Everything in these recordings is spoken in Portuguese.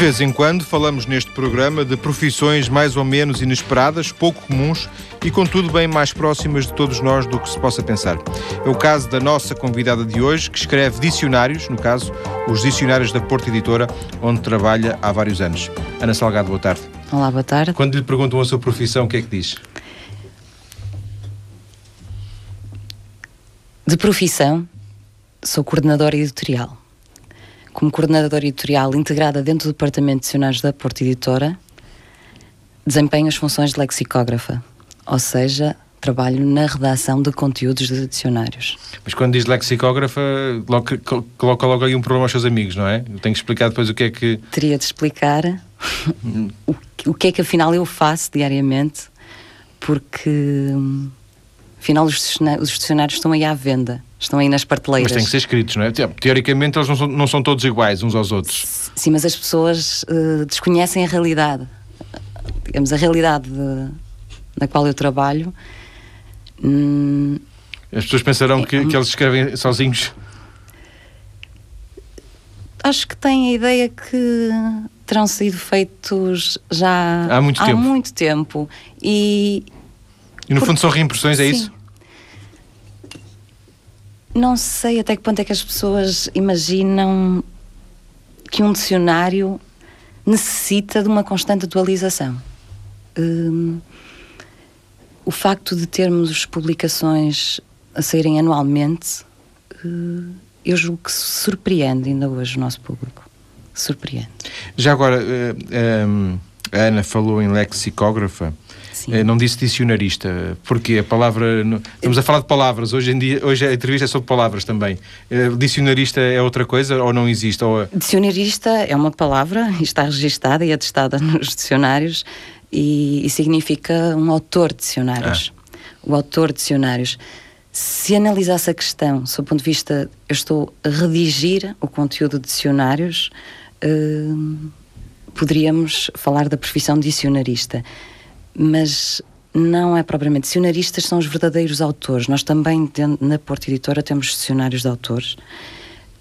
vez em quando falamos neste programa de profissões mais ou menos inesperadas, pouco comuns e, contudo, bem mais próximas de todos nós do que se possa pensar. É o caso da nossa convidada de hoje, que escreve dicionários, no caso, os dicionários da Porta Editora, onde trabalha há vários anos. Ana Salgado, boa tarde. Olá, boa tarde. Quando lhe perguntam a sua profissão, o que é que diz? De profissão, sou coordenadora editorial como coordenadora editorial integrada dentro do Departamento de Dicionários da Porta Editora, desempenho as funções de lexicógrafa, ou seja, trabalho na redação de conteúdos de dicionários. Mas quando diz lexicógrafa, coloca logo aí um problema aos seus amigos, não é? Eu tenho que explicar depois o que é que. Teria de explicar o, o que é que afinal eu faço diariamente, porque afinal os dicionários estão aí à venda estão aí nas prateleiras. Mas têm que ser escritos, não é? Teoricamente eles não são, não são todos iguais uns aos outros. Sim, mas as pessoas uh, desconhecem a realidade. Digamos, a realidade de, na qual eu trabalho. Hum, as pessoas pensarão é, que, que eles escrevem sozinhos. Acho que têm a ideia que terão sido feitos já há muito há tempo. Muito tempo. E, e no fundo são reimpressões, é sim. isso? Não sei até que ponto é que as pessoas imaginam que um dicionário necessita de uma constante atualização. Hum, o facto de termos publicações a saírem anualmente, hum, eu julgo que surpreende ainda hoje o nosso público. Surpreende. Já agora, uh, a Ana falou em lexicógrafa. Eh, não disse dicionarista, porque a palavra. Estamos a falar de palavras, hoje em dia, hoje a entrevista é sobre palavras também. Eh, dicionarista é outra coisa ou não existe? Ou... Dicionarista é uma palavra, está registada e atestada nos dicionários e, e significa um autor de dicionários. Ah. O autor de dicionários. Se analisasse a questão, sob o ponto de vista, eu estou a redigir o conteúdo de dicionários, eh, poderíamos falar da profissão de dicionarista mas não é propriamente. Dicionaristas são os verdadeiros autores. Nós também, na Porta Editora, temos dicionários de autores.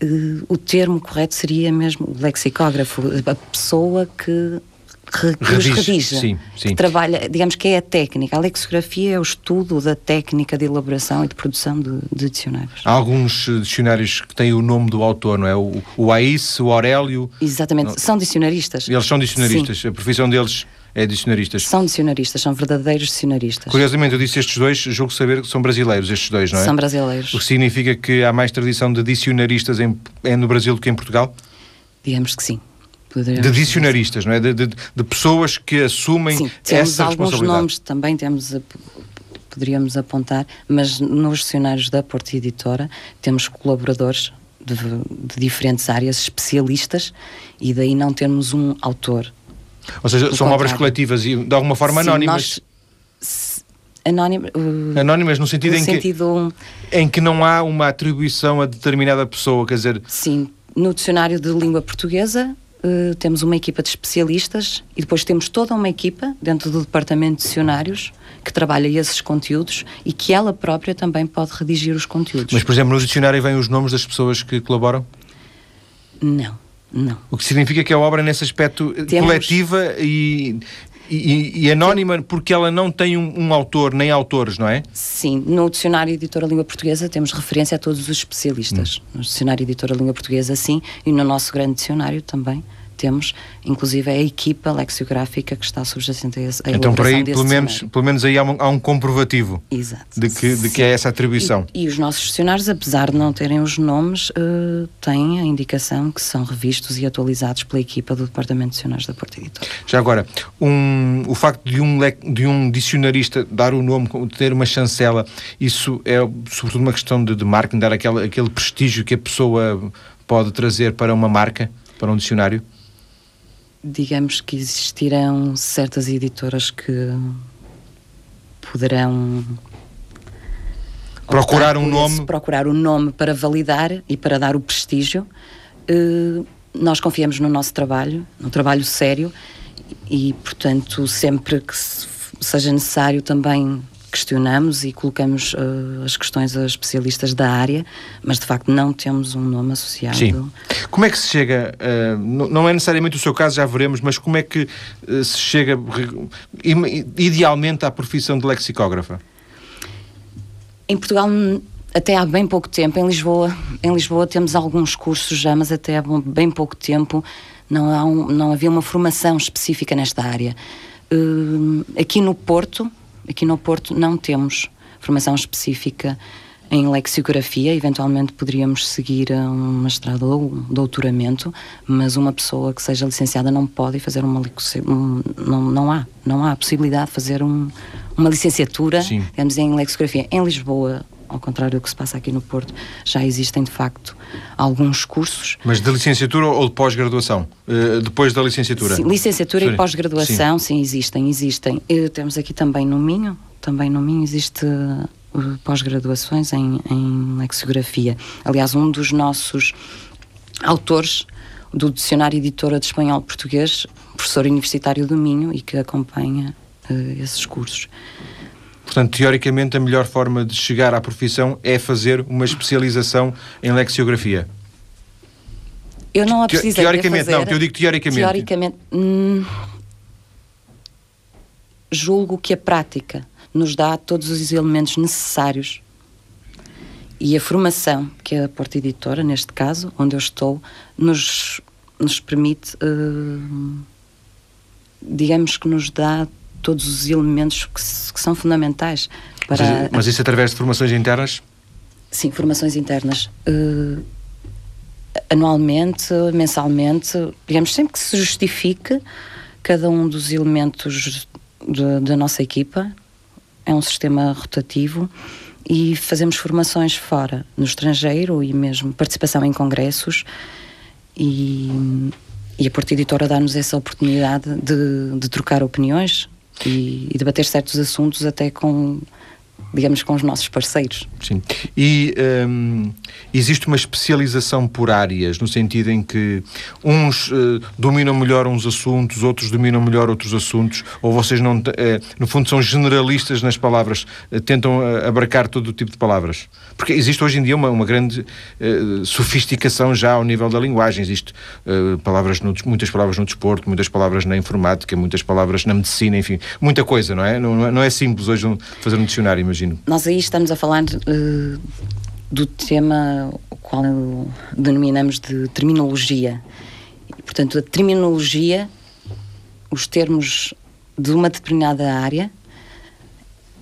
Uh, o termo correto seria mesmo lexicógrafo, a pessoa que redige, redija, sim, sim. que trabalha, digamos que é a técnica. A lexicografia é o estudo da técnica de elaboração e de produção de, de dicionários. Há alguns eh, dicionários que têm o nome do autor, não é? O, o Aís, o Aurélio. Exatamente, não. são dicionaristas. Eles são dicionaristas, sim. a profissão deles é dicionaristas. São dicionaristas, são verdadeiros dicionaristas. Curiosamente, eu disse estes dois, julgo saber que são brasileiros, estes dois, não é? São brasileiros. O que significa que há mais tradição de dicionaristas em, é no Brasil do que em Portugal? Digamos que sim. Poderemos de dicionaristas, não é? De, de, de, pessoas que assumem sim, temos essa alguns nomes também temos poderíamos apontar, mas nos dicionários da Porta Editora temos colaboradores de, de, diferentes áreas, especialistas, e daí não termos um autor ou seja, são obras coletivas e de alguma forma Sim, anónimas. Nós, anónima, uh, anónimas no sentido, no em, sentido que, em que não há uma atribuição a determinada pessoa, quer dizer. Sim, no dicionário de língua portuguesa uh, temos uma equipa de especialistas e depois temos toda uma equipa dentro do departamento de dicionários que trabalha esses conteúdos e que ela própria também pode redigir os conteúdos. Mas, por exemplo, no dicionário vêm os nomes das pessoas que colaboram? Não. Não. O que significa que a obra, nesse aspecto, Temos... coletiva e, e, e, anónima, porque ela não tem um, um, autor nem autores, não é? Sim, no Dicionário Editora Língua Portuguesa temos referência a todos os especialistas. Hum. No Dicionário Editora Língua Portuguesa, sim, e no nosso grande dicionário também temos, inclusive, a equipa lexicográfica que está subjacente a esse. Então, por aí, pelo menos, pelo menos aí há um, há um comprovativo Exato. De, que, de que é essa atribuição. E, e, os nossos dicionários, apesar de não terem os nomes, uh, têm a indicação que são revistos e atualizados pela equipa do Departamento de Dicionários da Porta Editora. Já agora, um, o facto de um, de um dicionarista dar o nome, ter uma chancela, isso é sobretudo uma questão de, de marketing, dar aquele, aquele prestígio que a pessoa pode trazer para uma marca, para um dicionário? Digamos que existirão certas editoras que poderão procurar um nome? procurar um nome para validar e para dar o prestígio. Uh, nós confiamos no nosso trabalho no trabalho sério e portanto sempre que seja necessário também questionamos e colocamos uh, as questões a especialistas da área, mas de facto não temos um nome associado. Sim. Como é que se chega, uh, não é necessariamente o seu caso, já veremos, mas como é que uh, se chega idealmente à profissão de lexicógrafa? Em Portugal até há bem pouco tempo, em Lisboa, em Lisboa temos alguns cursos já, mas até há bem pouco tempo não, um, não havia uma formação específica nesta área. Aqui no Porto, aqui no Porto não temos formação específica em lexicografia, eventualmente poderíamos seguir um mestrado ou um doutoramento, mas uma pessoa que seja licenciada não pode fazer uma um, não, não há, não há a possibilidade de fazer um, uma licenciatura, Sim. digamos, em lexicografia. Em Lisboa ao contrário do que se passa aqui no Porto, já existem de facto alguns cursos. Mas de licenciatura ou de pós-graduação? Uh, depois da licenciatura? Sim, licenciatura sim. e pós-graduação, sim. sim. existem, existem. Uh, temos aqui também no Minho, também no Minho existe uh, pós-graduações em, em lexicografia. Aliás, um dos nossos autores do Dicionário Editora de Espanhol Português, professor universitário do Minho e que acompanha esses cursos. Portanto, teoricamente, a melhor forma de chegar à profissão é fazer uma especialização em lexiografia. Eu não a precisei Teoricamente, fazer. não, eu digo teoricamente. Teoricamente, hum, julgo que a prática nos dá todos os elementos necessários e a formação que a Porta Editora, neste caso, onde eu estou, nos, nos permite, uh, digamos que nos dá todos os elementos que, que são fundamentais para. Mas, mas, isso através de formações internas? Sim, formações internas. Uh, anualmente, mensalmente, digamos, sempre que se justifique cada um dos elementos de, da nossa equipa. É um sistema rotativo e fazemos formações fora, no estrangeiro e mesmo participação em congressos e, e a Porta Editora dá-nos essa oportunidade de, de trocar opiniões e, e debater certos assuntos até com digamos, com os nossos parceiros. Sim. E um, existe uma especialização por áreas, no sentido em que uns uh, dominam melhor uns assuntos, outros dominam melhor outros assuntos, ou vocês não, uh, no fundo, são generalistas nas palavras, uh, tentam abarcar todo o tipo de palavras? Porque existe hoje em dia uma, uma grande sofisticação já ao nível da linguagem. Existem palavras no, muitas palavras no desporto, muitas palavras na informática, muitas palavras na medicina, enfim, muita coisa, não é? Não, não é, é simples hoje fazer um dicionário, imagino. Nós aí estamos a falar uh, do tema o qual denominamos de terminologia. Portanto, a terminologia, os termos de uma determinada área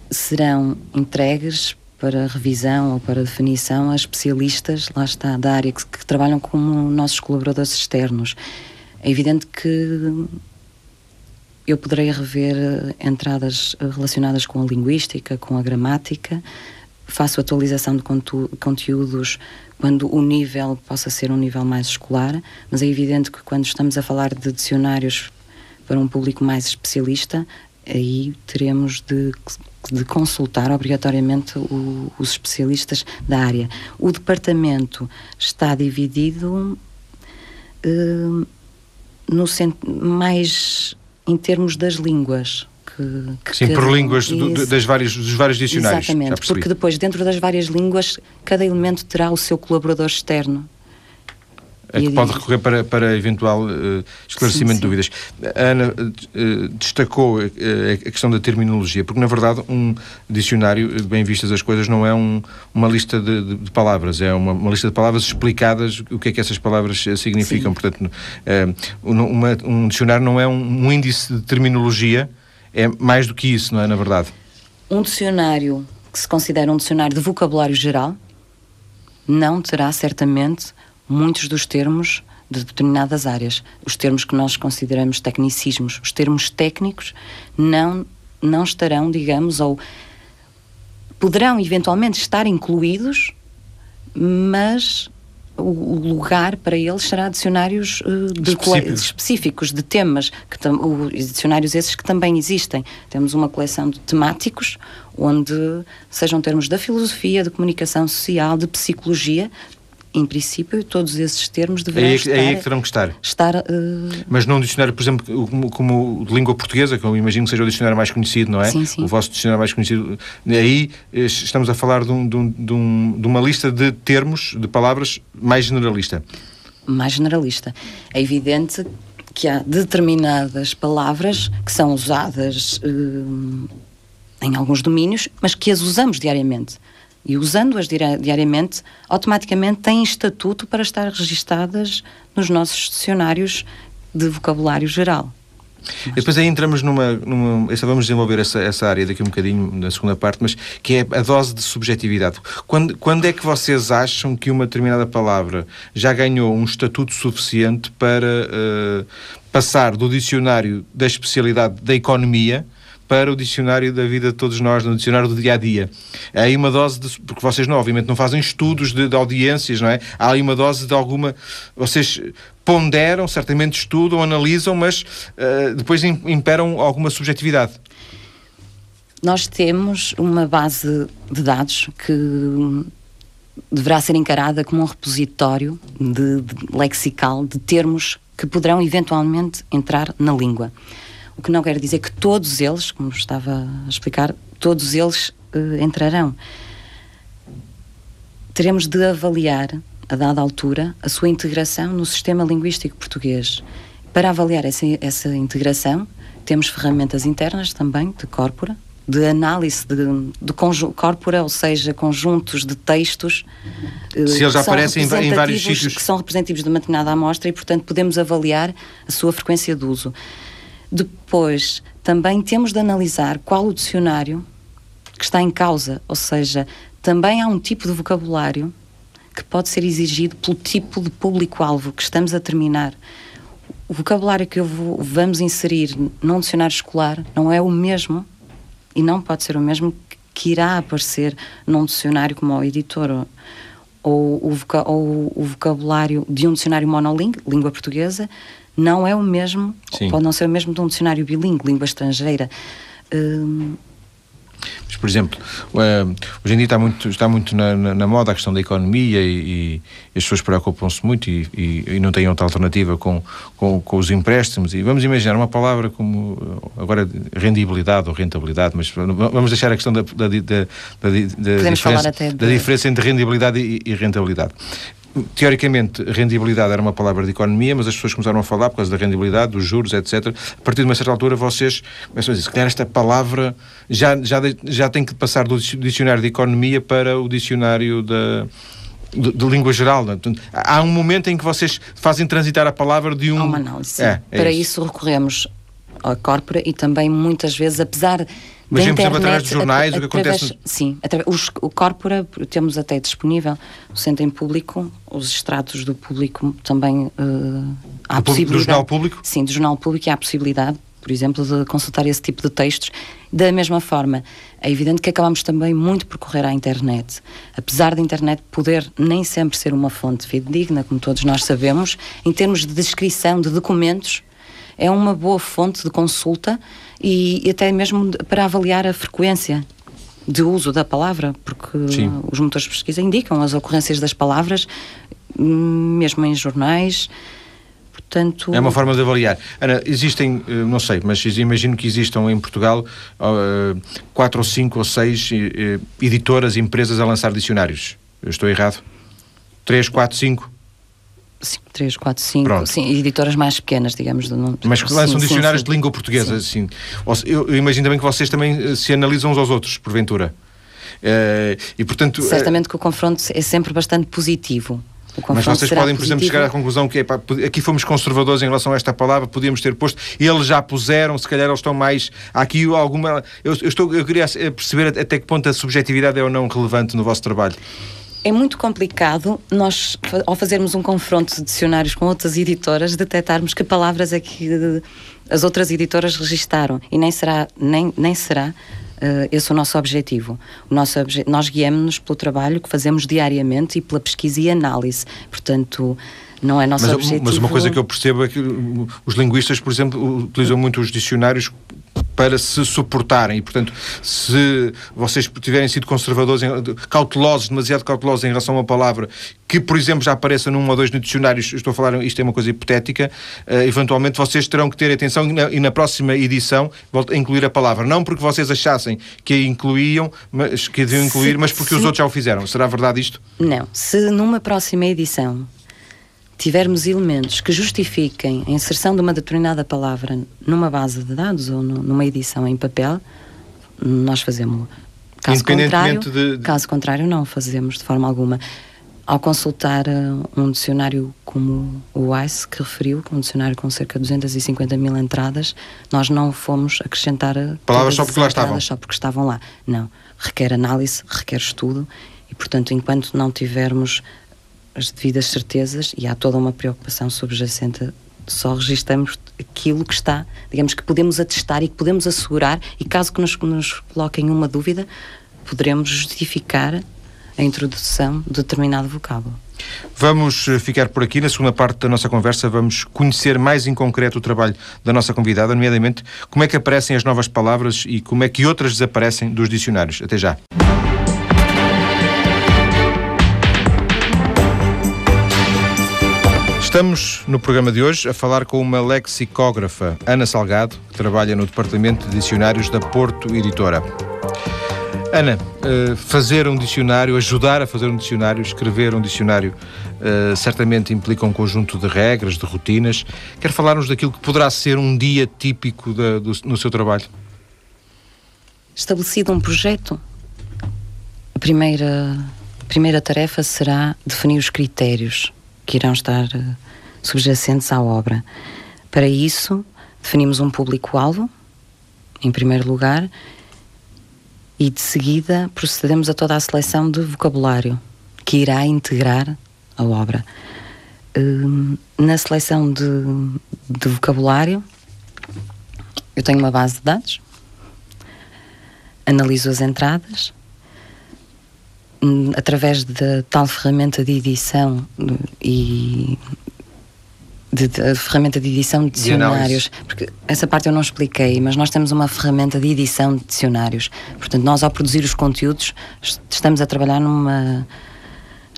serão entregues para revisão ou para definição a especialistas, lá está, da área que, que trabalham como nossos colaboradores externos. É evidente que eu poderei rever eh, entradas eh, relacionadas com a linguística, com a gramática, faço atualização de conteúdos quando o nível possa ser um nível mais escolar, mas é evidente que quando estamos a falar de dicionários para um público mais especialista, aí teremos de, de consultar obrigatoriamente o, os especialistas da área. O departamento está dividido uh, no mais em termos das línguas. Que, que Sim, por línguas do, das várias, dos vários dicionários. Exatamente, porque depois, dentro das várias línguas, cada elemento terá o seu colaborador externo a que pode recorrer para, para eventual uh, esclarecimento sim, sim. de dúvidas. A Ana uh, destacou uh, a questão da terminologia, porque na verdade um dicionário, bem vistas as coisas, não é um, uma lista de, de, palavras, é uma, uma, lista de palavras explicadas o que é que essas palavras significam. Sim. Portanto, uma, um dicionário não é um, um índice de terminologia, é mais do que isso, não é, na verdade? Um dicionário que se considera um dicionário de vocabulário geral não terá certamente muitos dos termos de determinadas áreas. Os termos que nós consideramos tecnicismos, os termos técnicos, não, não estarão, digamos, ou poderão eventualmente estar incluídos, mas o lugar para eles será dicionários uh, de específicos. específicos. de temas, que o, dicionários esses que também existem. Temos uma coleção de temáticos, onde sejam termos da filosofia, de comunicação social, de psicologia, em princípio, todos esses termos deverão é aí, estar... É aí que terão que estar. estar uh... Mas num dicionário, por exemplo, como, como, de língua portuguesa, que eu imagino que seja o dicionário mais conhecido, não é? Sim, sim. O vosso dicionário mais conhecido. Aí eh, estamos a falar de, um, de, um, de uma lista de termos, de palavras, mais generalista. Mais generalista. É evidente que há determinadas palavras que são usadas uh, em alguns domínios, mas que as usamos diariamente. E usando-as diariamente, automaticamente têm estatuto para estar registadas nos nossos dicionários de vocabulário geral. Depois aí entramos numa. numa vamos desenvolver essa, essa área daqui um bocadinho, na segunda parte, mas que é a dose de subjetividade. Quando, quando é que vocês acham que uma determinada palavra já ganhou um estatuto suficiente para uh, passar do dicionário da especialidade da economia para o dicionário da vida de todos nós, no dicionário do dia a dia. Há aí uma dose de. Porque vocês, não, obviamente, não fazem estudos de, de audiências, não é? Há aí uma dose de alguma. Vocês ponderam, certamente estudam, analisam, mas uh, depois imperam alguma subjetividade. Nós temos uma base de dados que deverá ser encarada como um repositório de, de lexical de termos que poderão eventualmente entrar na língua. O que não quer dizer que todos eles, como estava a explicar, todos eles uh, entrarão. Teremos de avaliar, a dada altura, a sua integração no sistema linguístico português. Para avaliar essa, essa integração, temos ferramentas internas também, de corpora, de análise de, de corpora, ou seja, conjuntos de textos. Eh, Se eles aparecem em, vários sítios. Que são representativos de uma determinada amostra e, portanto, podemos avaliar a sua frequência de uso. Depois, também temos de analisar qual o dicionário que está em causa, ou seja, também há um tipo de vocabulário que pode ser exigido pelo tipo de público-alvo que estamos a terminar. O vocabulário que vou, vamos inserir num dicionário escolar não é o mesmo e não pode ser o mesmo que irá aparecer num dicionário como o editor ou o, ou o vocabulário de um dicionário monolingue, língua portuguesa, não é o mesmo, Sim. pode não ser o mesmo de um dicionário bilingue, língua estrangeira. Hum, mas, por exemplo, uh, hoje em dia está muito, está muito na, na, na moda a questão da economia e, e as pessoas preocupam-se muito e, e, e, não têm outra alternativa com, com, com, os empréstimos. E vamos imaginar uma palavra como, agora, rendibilidade ou rentabilidade, mas vamos deixar a questão da, da, da, da, diferença, da diferença entre rendibilidade e, rentabilidade teoricamente, rendibilidade era uma palavra de economia, mas as pessoas começaram a falar por causa da rendibilidade, dos juros, etc. A partir de uma certa altura, vocês começam a dizer, se calhar esta palavra já, já, já tem que passar do dicionário de economia para o dicionário da. De, de, língua geral. Né? Há um momento em que vocês fazem transitar a palavra de um. Há uma análise. É, é Para isso. isso recorremos à corpora e também muitas vezes, apesar mas vemos sempre através de jornais o que acontece. Sim, através, os, o Corpora temos até disponível, o Centro em Público, os extratos do público também uh, há do, possibilidade. Do jornal público? Sim, do jornal público há a possibilidade, por exemplo, de consultar esse tipo de textos. Da mesma forma, é evidente que acabamos também muito por correr à internet. Apesar da internet poder nem sempre ser uma fonte fidedigna, como todos nós sabemos, em termos de descrição de documentos, é uma boa fonte de consulta e, e até mesmo para avaliar a frequência de uso da palavra, porque Sim. os motores de pesquisa indicam as ocorrências das palavras, mesmo em jornais. Portanto... É uma forma de avaliar. Ana, existem, eh, não sei, mas imagino que existam em Portugal uh, quatro ou cinco ou seis uh, editoras, empresas a lançar dicionários. Eu estou errado? Três, quatro, cinco? Sim, três, quatro, cinco, sim, editoras mais pequenas, digamos. Do, Mas que lançam sim, dicionários sim, de língua portuguesa, assim. Eu, eu, imagino também que vocês também eh, se analisam uns aos outros, porventura. Uh, e, portanto, eh, Certamente uh, que o confronto é sempre bastante positivo. Mas vocês podem, por exemplo, chegar à conclusão que pá, aqui fomos conservadores em relação a esta palavra, podíamos ter posto, eles já puseram, se calhar eles estão mais. Há aqui alguma. Eu, eu, estou, eu queria perceber até que ponto a subjetividade é ou não relevante no vosso trabalho é muito complicado nós, ao fazermos um confronto de dicionários com outras editoras, detectarmos que palavras é que as outras editoras registaram e nem será, nem, nem será uh, esse o nosso objetivo. O nosso obje nós guiamos-nos pelo trabalho que fazemos diariamente e pela pesquisa e análise. Portanto, não é nosso mas, objetivo. Mas uma coisa que eu percebo é que os linguistas, por exemplo, utilizam muito os dicionários para se suportarem. E, portanto, se vocês tiverem sido conservadores, cautelosos, demasiado cautelosos em relação a uma palavra que, por exemplo, já apareça num ou dois dicionários, estou a falar, isto é uma coisa hipotética, uh, eventualmente vocês terão que ter atenção e na, e na próxima edição incluir a palavra. Não porque vocês achassem que a incluíam, mas que deviam incluir, se, mas porque os outros já o fizeram. Será verdade isto? Não. Se numa próxima edição tivermos elementos que justifiquem a inserção de uma determinada palavra numa base de dados ou no, numa edição em papel, nós fazemos. Caso contrário, de, caso contrário, não fazemos de forma alguma. Ao consultar uh, um dicionário como o ICE, que referiu, um dicionário com cerca de 250 mil entradas, nós não fomos acrescentar uh, palavras só porque lá estavam. Só porque estavam lá. Não. Requer análise, requer estudo e, portanto, enquanto não tivermos as devidas certezas e há toda uma preocupação subjacente só registramos aquilo que está, digamos que podemos atestar e que podemos assegurar e caso que nos, nos coloquem uma dúvida, poderemos justificar a introdução de determinado vocábulo. Vamos eh, ficar por aqui. Na segunda parte da nossa conversa, vamos conhecer mais em concreto o trabalho da nossa convidada, nomeadamente como é que aparecem as novas palavras e como é que outras desaparecem dos dicionários. Até já. Estamos no programa de hoje a falar com uma lexicógrafa, Ana Salgado, que trabalha no Departamento de Dicionários da Porto Editora. Ana, eh, fazer um dicionário, ajudar a fazer um dicionário, escrever um dicionário, eh, certamente implica um conjunto de regras, de rotinas. Quer falar-nos daquilo que poderá ser um dia típico do, no seu trabalho? Estabelecido um projeto, a primeira, a primeira tarefa será definir os critérios que irão estar uh, subjacentes à obra. Para isso, definimos um público-alvo, em primeiro lugar, e de seguida procedemos a toda a seleção de vocabulário que irá integrar a obra. Uh, na seleção de, de vocabulário, eu tenho uma base de dados, analiso as entradas, hum, através da tal ferramenta de edição e de, de, ferramenta de edição de dicionários, de porque essa parte eu não expliquei, mas nós temos uma ferramenta de edição de dicionários. Portanto, nós ao produzir os conteúdos estamos a trabalhar numa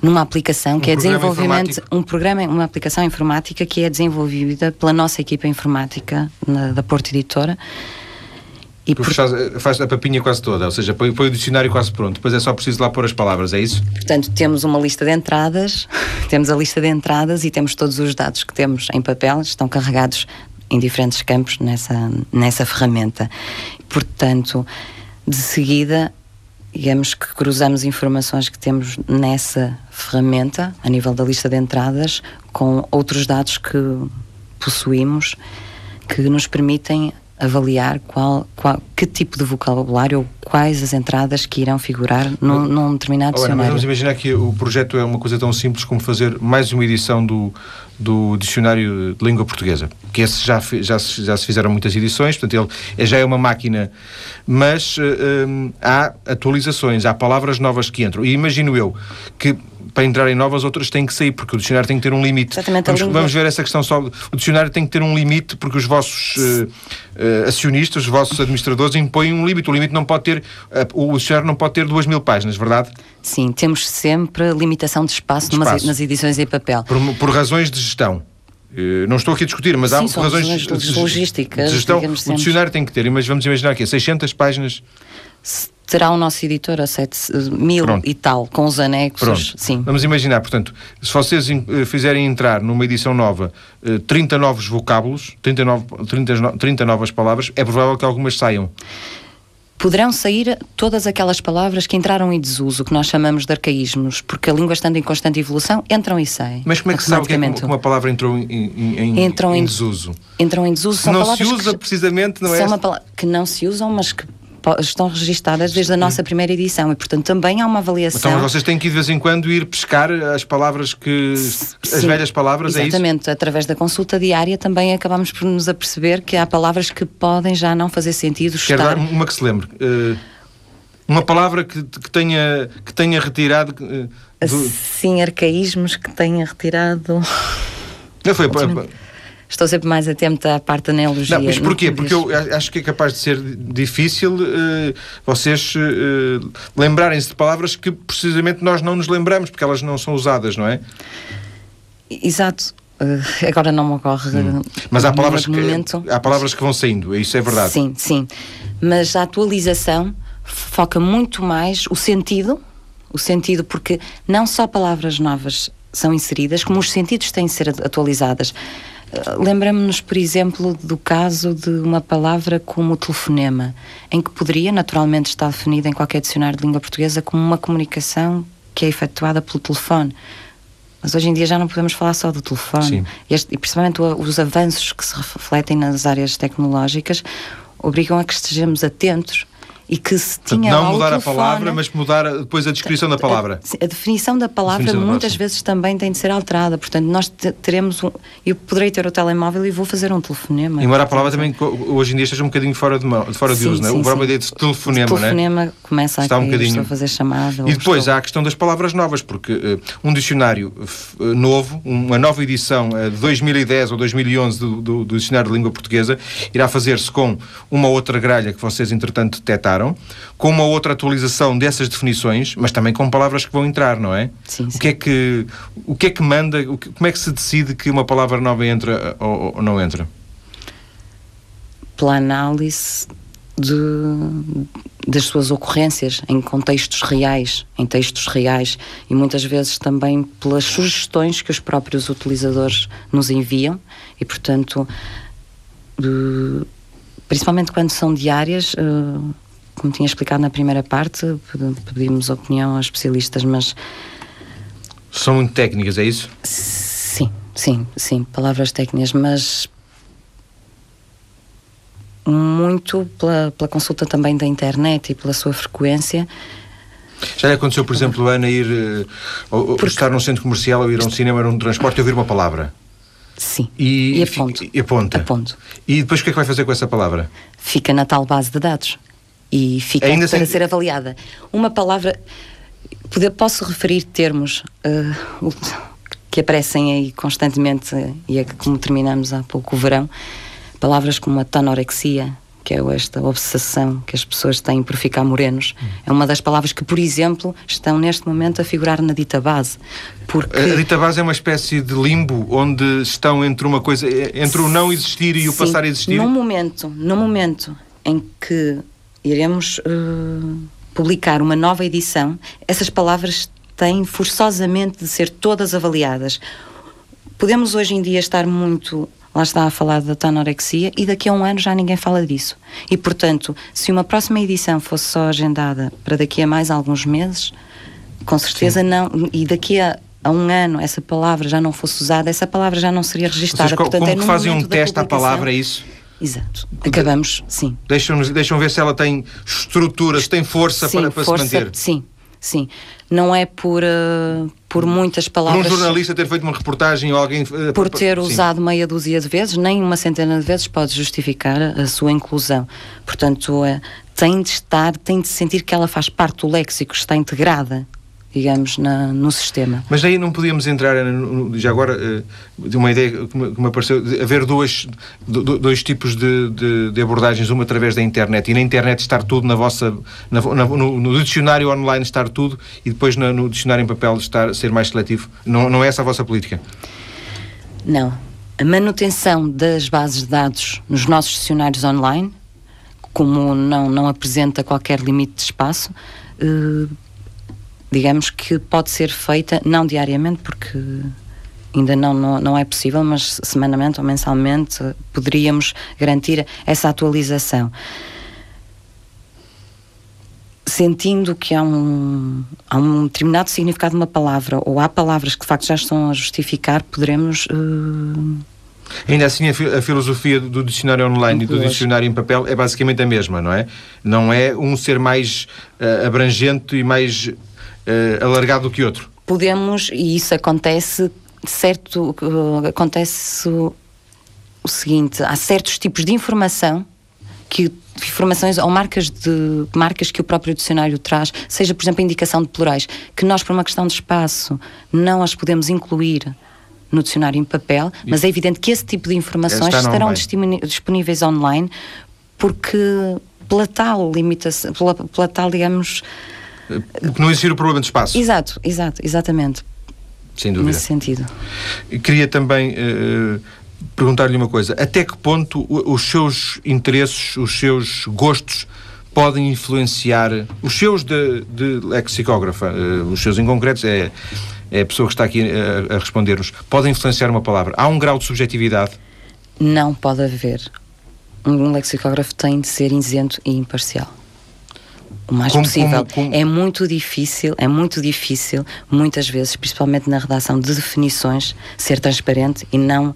numa aplicação um que é desenvolvimento um programa, uma aplicação informática que é desenvolvida pela nossa equipa informática na, da Porto Editora e por... faz, faz, a papinha quase toda, ou seja, põe, põe, o dicionário quase pronto, depois é só preciso lá pôr as palavras, é isso? Portanto, temos uma lista de entradas, temos a lista de entradas e temos todos os dados que temos em papel, estão carregados em diferentes campos nessa, nessa ferramenta. Portanto, de seguida, digamos que cruzamos informações que temos nessa ferramenta, a nível da lista de entradas, com outros dados que possuímos que nos permitem avaliar qual, qual, que tipo de vocabulário ou quais as entradas que irão figurar num, num determinado Olha, dicionário. vamos imaginar que o projeto é uma coisa tão simples como fazer mais uma edição do, do dicionário de língua portuguesa, que esse já, já, já se fizeram muitas edições, portanto ele já é uma máquina, mas uh, há atualizações, há palavras novas que entram. E imagino eu que para entrarem novas, outras têm que sair, porque o dicionário tem que ter um limite. Exatamente, vamos, vamos ver essa questão só. O dicionário tem que ter um limite, porque os vossos uh, uh, acionistas, os vossos administradores impõem um limite. O limite não pode ter, uh, o dicionário não pode ter duas mil páginas, verdade? Sim, temos sempre limitação de espaço, de espaço. nas edições em papel. Por, por razões de gestão. Não estou aqui a discutir, mas Sim, há razões de, de, logísticas. De gestão. O dicionário tem que ter, mas vamos imaginar que é 600 páginas terá o nosso editor a 7 mil Pronto. e tal, com os anexos. Pronto. Sim. Vamos imaginar, portanto, se vocês eh, fizerem entrar numa edição nova 30 eh, novos vocábulos, 30, 30, 30 novas palavras, é provável que algumas saiam poderão sair todas aquelas palavras que entraram em desuso, que nós chamamos de arcaísmos, porque a língua estando em constante evolução, entram e saem. Mas como é que se sabe que, é que uma palavra entrou em, em, entram em, em desuso? Entram em desuso, são não palavras se usa que, precisamente, não é? São uma, que não se usam, mas que estão registadas desde a nossa primeira edição e, portanto, também há uma avaliação. Então, vocês têm que de vez em quando ir pescar as palavras que. Sim, as velhas palavras, exatamente. é isso? Exatamente. Através da consulta diária também acabamos por nos aperceber que há palavras que podem já não fazer sentido. Quero estar... dar uma que se lembre. Uh, uma palavra que, que, tenha, que tenha retirado. Uh, do... Sim, arcaísmos que tenha retirado. Não foi. Estou sempre mais atenta à parte da neologia. Não, mas porquê? Porque eu acho que é capaz de ser difícil uh, vocês uh, lembrarem-se de palavras que precisamente nós não nos lembramos, porque elas não são usadas, não é? Exato. Uh, agora não me ocorre. Hum. Mas há palavras, que, momento. há palavras que vão saindo, isso é verdade. Sim, sim. Mas a atualização foca muito mais o sentido, o sentido, porque não só palavras novas são inseridas, como os sentidos têm de ser atualizadas. Lembramos-nos, por exemplo, do caso de uma palavra como telefonema, em que poderia naturalmente estar definida em qualquer dicionário de língua portuguesa como uma comunicação que é efetuada pelo telefone. Mas hoje em dia já não podemos falar só do telefone. Este, e principalmente os avanços que se refletem nas áreas tecnológicas obrigam a que estejamos atentos e que se tinha não mudar a palavra, mas mudar depois a descrição da palavra. A, definição da palavra definição muitas vezes também tem de ser alterada. Portanto, nós teremos um, eu poderei ter o telemóvel e vou fazer um telefonema. Embora a palavra também hoje em dia esteja um bocadinho fora de, mão, fora sim, de uso, sim, é? O próprio ideia de telefonema, de telefonema né? começa Está a cair, um bocadinho... a fazer chamada. E depois estou... há a questão das palavras novas, porque uh, um dicionário uh, novo, uma nova edição uh, de 2010 ou 2011 do, do, do dicionário de língua portuguesa, irá fazer-se com uma outra gralha que vocês entretanto detectaram, com uma outra atualização dessas definições, mas também com palavras que vão entrar, não é? Sim, sim. O que é que o que é que manda? Que, como é que se decide que uma palavra nova entra ou, ou não entra? Pela análise de, das suas ocorrências em contextos reais, em textos reais e muitas vezes também pelas sugestões que os próprios utilizadores nos enviam e, portanto, de, principalmente quando são diárias. Uh, como tinha explicado na primeira parte, pedimos opinião aos especialistas, mas. São muito técnicas, é isso? Sim, sim, sim, palavras técnicas, mas muito pela, pela consulta também da internet e pela sua frequência. Já lhe aconteceu, por exemplo, Ana, ir uh, ou, Porque... estar num centro comercial ou ir a um cinema ou um transporte e ouvir uma palavra? Sim. E, e aponto. E aponta. Aponto. E depois o que é que vai fazer com essa palavra? Fica na tal base de dados e fica Ainda para ser avaliada. Uma palavra. Posso referir termos uh, que aparecem aí constantemente, e é como terminamos há pouco o verão, palavras como a tanorexia, que é esta obsessão que as pessoas têm por ficar morenos, hum. é uma das palavras que, por exemplo, estão neste momento a figurar na dita base. Porque... A dita base é uma espécie de limbo onde estão entre uma coisa, entre o não existir e o Sim, passar a existir. Num momento, num momento em que iremos uh, publicar uma nova edição, essas palavras têm forçosamente de ser todas avaliadas. Podemos hoje em dia estar muito lá está a falar da tanorexia e daqui a um ano já ninguém fala disso. E, portanto, se uma próxima edição fosse só agendada para daqui a mais alguns meses, com certeza Sim. não. E daqui a, a, um ano essa palavra já não fosse usada, essa palavra já não seria registada. Vocês, Portanto, como é que fazem um teste à palavra, é isso? Exato. Acabamos, sim. Deixam, deixam ver se ela tem estrutura, se tem força sim, para, para força, se manter. Sim, sim. Não é por, uh, por muitas palavras. Por um jornalista ter feito uma reportagem ou alguém. Uh, por ter sim. usado meia dúzia de vezes, nem uma centena de vezes pode justificar a sua inclusão. Portanto, uh, tem de estar, tem de sentir que ela faz parte do léxico, está integrada digamos, na, no sistema. Mas aí não podíamos entrar, já agora, eh, de uma ideia que me, apareceu, de haver duas, dois tipos de, de, de, abordagens, uma através da internet, e na internet estar tudo na vossa, na, no, no, dicionário online estar tudo, e depois no, no, dicionário em papel estar, ser mais seletivo. Não, não é essa a vossa política? Não. A manutenção das bases de dados nos nossos dicionários online, como não, não apresenta qualquer limite de espaço, uh, digamos que pode ser feita, não diariamente, porque ainda não, não, não é possível, mas semanalmente ou mensalmente poderíamos garantir essa atualização. Sentindo que há um, há um determinado significado de uma palavra, ou há palavras que de facto já estão a justificar, poderemos. Uh, Ainda assim, a, filosofia do dicionário online e do dicionário em papel é basicamente a mesma, não é? Não é um ser mais uh, abrangente e mais uh, alargado do que outro. Podemos, e isso acontece, certo, uh, acontece o, o seguinte, há certos tipos de informação que informações ou marcas de marcas que o próprio dicionário traz, seja por exemplo a indicação de plurais, que nós por uma questão de espaço não as podemos incluir no dicionário em papel, mas é evidente que esse tipo de informações estarão disponíveis online porque pela tal limitação, pela, pela tal, digamos. Não existir o problema de espaço. Exato, exato, exatamente. Sem dúvida. Nesse sentido. Queria também uh, perguntar-lhe uma coisa. Até que ponto os seus interesses, os seus gostos podem influenciar os seus de, de lexicógrafa, uh, os seus em concretos, é, é a pessoa que está aqui a, a responder-nos, podem influenciar uma palavra? Há um grau de subjetividade? Não pode haver. Um lexicógrafo tem de ser isento e imparcial o mais como, possível. Como, como... É muito difícil, é muito difícil, muitas vezes, principalmente na redação de definições, ser transparente e não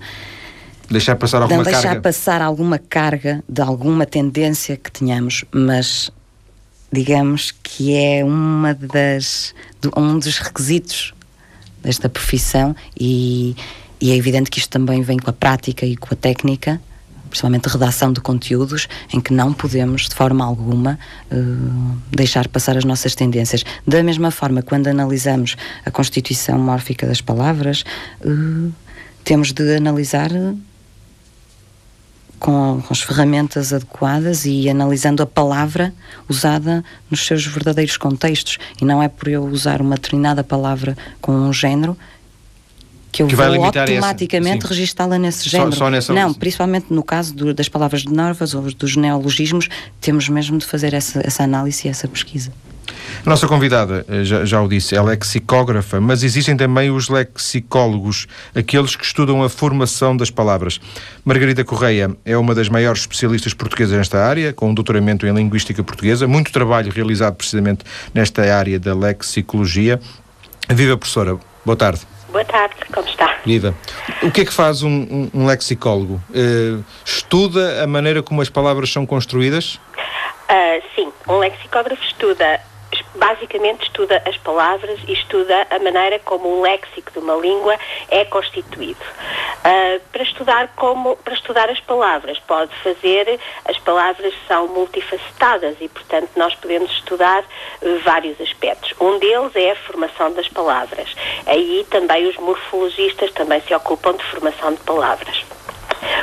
deixar passar alguma deixar carga. passar alguma carga de alguma tendência que tenhamos, mas digamos que é uma das um dos requisitos desta profissão e, e é evidente que isto também vem com a prática e com a técnica principalmente redação de conteúdos, em que não podemos, de forma alguma, uh, deixar passar as nossas tendências. Da mesma forma, quando analisamos a constituição mórfica das palavras, uh, temos de analisar com, com, as ferramentas adequadas e analisando a palavra usada nos seus verdadeiros contextos. E não é por eu usar uma determinada palavra com um género que eu que vou automaticamente registá-la nesse género. Só, só nessa... Não, principalmente no caso do, das palavras de novas ou dos neologismos, temos mesmo de fazer essa, essa análise e essa pesquisa. A nossa convidada, eh, já, já, o disse, é lexicógrafa, mas existem também os lexicólogos, aqueles que estudam a formação das palavras. Margarida Correia é uma das maiores especialistas portuguesas nesta área, com um doutoramento em Linguística Portuguesa, muito trabalho realizado precisamente nesta área da lexicologia. Viva, professora, boa tarde. Boa tarde, como está? Viva. O que é que faz um, um, um lexicólogo? Uh, estuda a maneira como as palavras são construídas? Uh, sim, um lexicógrafo estuda basicamente estuda as palavras e estuda a maneira como um léxico de uma língua é constituído. Uh, para estudar como para estudar as palavras pode fazer as palavras são multifacetadas e portanto nós podemos estudar vários aspectos. Um deles é a formação das palavras. Aí também os morfologistas também se ocupam de formação de palavras.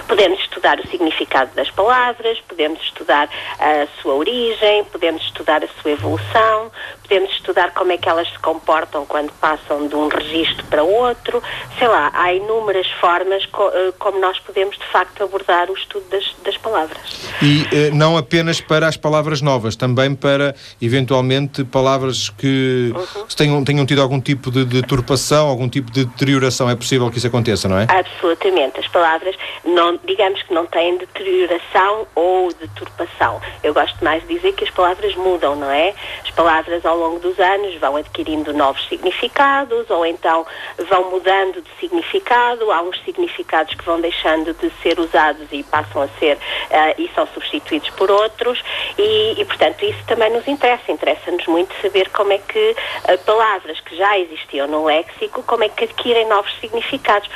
Podemos estudar o significado das palavras, podemos estudar a sua origem, podemos estudar a sua evolução, podemos estudar como é que elas se comportam quando passam de um registro para outro. Sei lá, há inúmeras formas eh, como nós podemos de facto abordar o estudo das, das palavras. E eh, não apenas para as palavras novas, também para eventualmente palavras que uhum. tenham, tenham tido algum tipo de deturpação, algum tipo de deterioração. É possível que isso aconteça, não é? Absolutamente. As palavras não, digamos que não têm deterioração ou deturpação. Eu gosto mais de dizer que as palavras mudam, não é? As palavras ao longo dos anos vão adquirindo novos significados ou então vão mudando de significado. Há uns significados que vão deixando de ser usados e passam a ser uh, e são substituídos por outros e, e, portanto, isso também nos interessa. Interessa-nos muito saber como é que uh, palavras que já existiam no léxico, como é que adquirem novos significados.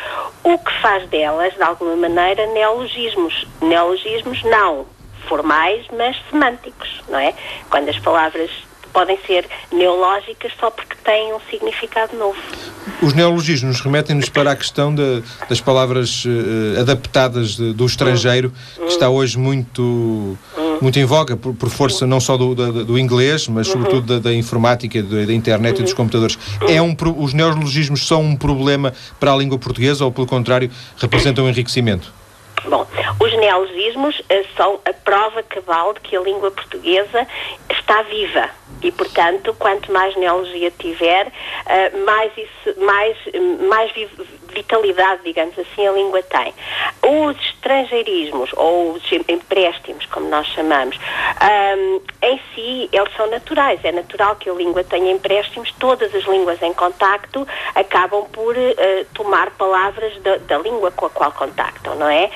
O que faz delas, de alguma maneira, neologismos. Neologismos não formais, mas semânticos, não é? Quando as palavras podem ser neológicas só porque têm um significado novo. Os neologismos remetem-nos para a questão de, das palavras uh, adaptadas de, do estrangeiro, que está hoje muito, muito em voga, por, por força não só do, do, do inglês, mas sobretudo da, da informática, da, da internet e dos computadores. É um, os neologismos são um problema para a língua portuguesa ou, pelo contrário, representam um enriquecimento? Bom, os neologismos uh, são a prova cabal de que a língua portuguesa está viva. E, portanto, quanto mais neologia tiver, uh, mais, isso, mais, mais vitalidade, digamos assim, a língua tem. Os estrangeirismos, ou os empréstimos, como nós chamamos, um, em si, eles são naturais. É natural que a língua tenha empréstimos. Todas as línguas em contacto acabam por uh, tomar palavras da, da, língua com a qual contactam, não é?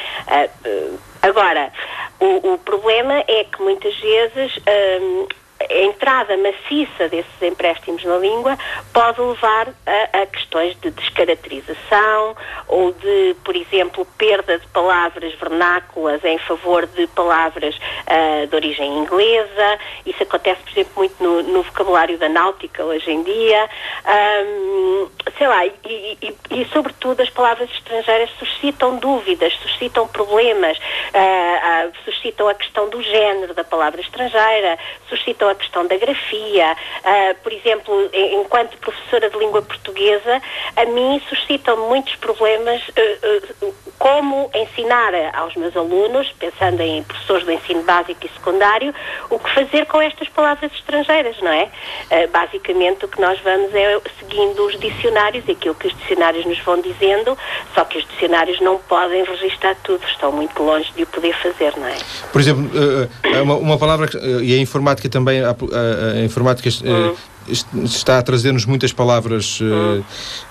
Uh, agora, o, o, problema é que muitas vezes um, a entrada maciça desses empréstimos na língua pode levar a, a questões de descaracterização ou de, por exemplo, perda de palavras vernáculas em favor de palavras uh, de origem inglesa. Isso acontece, por exemplo, muito no, no vocabulário da náutica hoje em dia. Um, sei lá, e, e, e, sobretudo as palavras estrangeiras suscitam dúvidas, suscitam problemas, uh, uh, suscitam a questão do género da palavra estrangeira, suscitam a questão da grafia. Uh, por exemplo, enquanto professora de língua portuguesa, a mim suscitam muitos problemas como ensinar aos meus alunos, pensando em professores do ensino básico e secundário, o que fazer com estas palavras estrangeiras, não é? basicamente o que nós vamos é seguindo os dicionários e aquilo que os dicionários nos vão dizendo, só que os dicionários não podem registrar tudo, estão muito longe de o poder fazer, não é? Por exemplo, eh, eh, uma, uma palavra, eh, e a informática também, a, a, a informática uhum está a trazer-nos muitas palavras uh,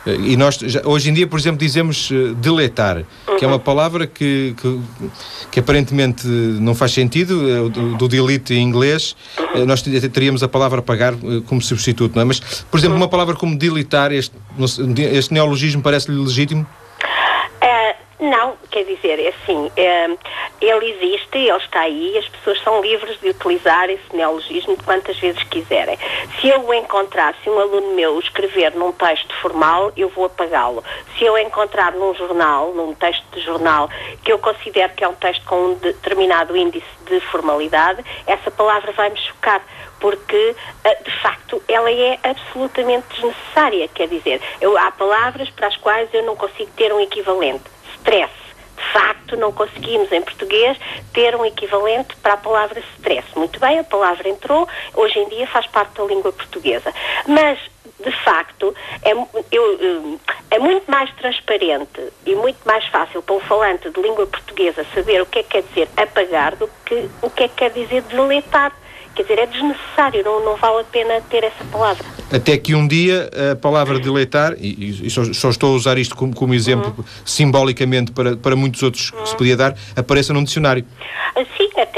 e nós hoje em dia, por exemplo, dizemos deletar, uhum. que é uma palavra que, que, que, aparentemente não faz sentido, uh, do, do delete em inglês, uhum. nós teríamos a palavra pagar como substituto, não é? Mas, por exemplo, uma palavra como deletar, este, este neologismo parece-lhe legítimo? Não, quer dizer, é assim, é, ele existe, ele está aí, as pessoas são livres de utilizar esse neologismo quantas vezes quiserem. Se eu o encontrar, se um aluno meu escrever num texto formal, eu vou apagá-lo. Se eu encontrar num jornal, num texto de jornal, que eu considero que é um texto com um determinado índice de formalidade, essa palavra vai-me chocar porque, eh, de facto, ela é absolutamente desnecessária. Quer dizer, eu, há palavras para as quais eu não consigo ter um equivalente stress. De facto, não conseguimos em português ter um equivalente para a palavra stress. Muito bem, a palavra entrou, hoje em dia faz parte da língua portuguesa. Mas, de facto, é, eu, eh, é muito mais transparente e muito mais fácil para um falante de língua portuguesa saber o que é que quer dizer apagar do que o que é que quer dizer deletar. Quer dizer, é desnecessário, não, não vale a pena ter essa palavra. Até que um dia a palavra deleitar, e, e só, só, estou a usar isto como, como exemplo uhum. simbolicamente para, para muitos outros uhum. que se podia dar, apareça num dicionário.